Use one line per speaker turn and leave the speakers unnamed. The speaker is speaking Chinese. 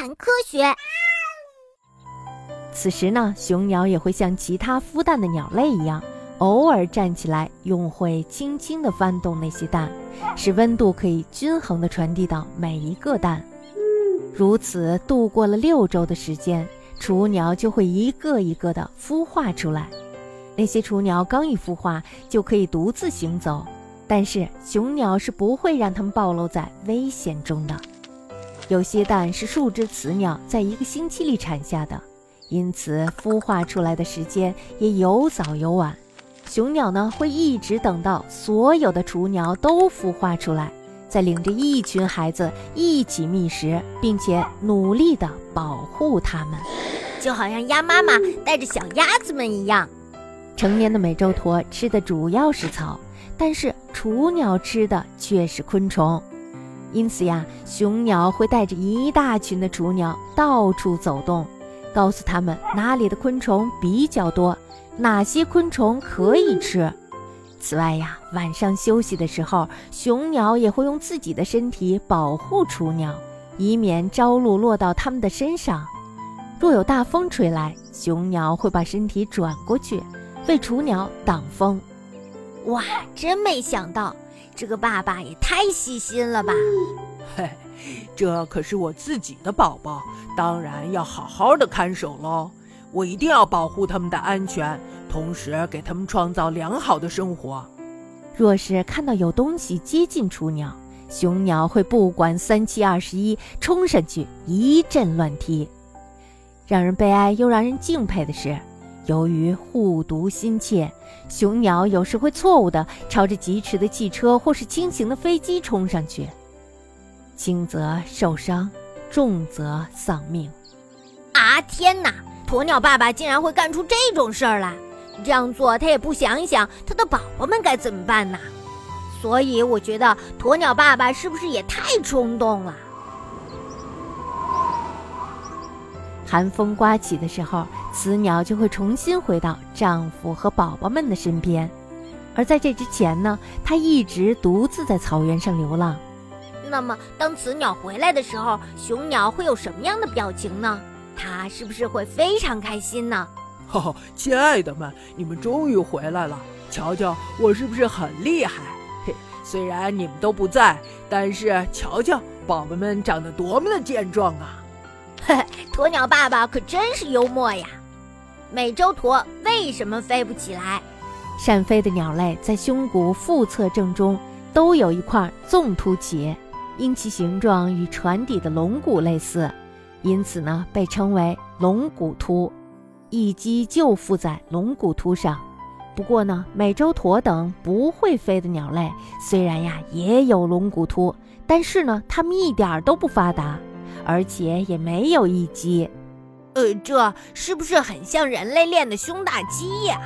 谈科学。
此时呢，雄鸟也会像其他孵蛋的鸟类一样，偶尔站起来，用喙轻轻地翻动那些蛋，使温度可以均衡地传递到每一个蛋。如此度过了六周的时间，雏鸟就会一个一个地孵化出来。那些雏鸟刚一孵化，就可以独自行走，但是雄鸟是不会让它们暴露在危险中的。有些蛋是数只雌鸟在一个星期里产下的。因此，孵化出来的时间也有早有晚。雄鸟呢，会一直等到所有的雏鸟都孵化出来，再领着一群孩子一起觅食，并且努力地保护它们，
就好像鸭妈妈带着小鸭子们一样。
成年的美洲驼吃的主要是草，但是雏鸟吃的却是昆虫。因此呀，雄鸟会带着一大群的雏鸟到处走动。告诉他们哪里的昆虫比较多，哪些昆虫可以吃。此外呀，晚上休息的时候，雄鸟也会用自己的身体保护雏鸟，以免朝露落到它们的身上。若有大风吹来，雄鸟会把身体转过去，为雏鸟挡风。
哇，真没想到，这个爸爸也太细心了吧！
嘿。这可是我自己的宝宝，当然要好好的看守喽。我一定要保护他们的安全，同时给他们创造良好的生活。
若是看到有东西接近雏鸟，雄鸟会不管三七二十一，冲上去一阵乱踢。让人悲哀又让人敬佩的是，由于护犊心切，雄鸟有时会错误地朝着疾驰的汽车或是轻型的飞机冲上去。轻则受伤，重则丧命。
啊天哪！鸵鸟爸爸竟然会干出这种事儿来！这样做他也不想一想他的宝宝们该怎么办呢？所以我觉得鸵鸟爸爸是不是也太冲动了？
寒风刮起的时候，雌鸟就会重新回到丈夫和宝宝们的身边，而在这之前呢，它一直独自在草原上流浪。
那么，当雌鸟回来的时候，雄鸟会有什么样的表情呢？它是不是会非常开心呢？
哈哈，亲爱的们，你们终于回来了！瞧瞧我是不是很厉害？嘿，虽然你们都不在，但是瞧瞧宝宝们长得多么的健壮啊！
嘿，鸵鸟爸爸可真是幽默呀！美洲鸵为什么飞不起来？
善飞的鸟类在胸骨腹侧正中都有一块纵突起。因其形状与船底的龙骨类似，因此呢被称为龙骨突，一击就附在龙骨突上。不过呢，美洲鸵等不会飞的鸟类虽然呀也有龙骨突，但是呢它们一点都不发达，而且也没有一击。
呃，这是不是很像人类练的胸大肌呀？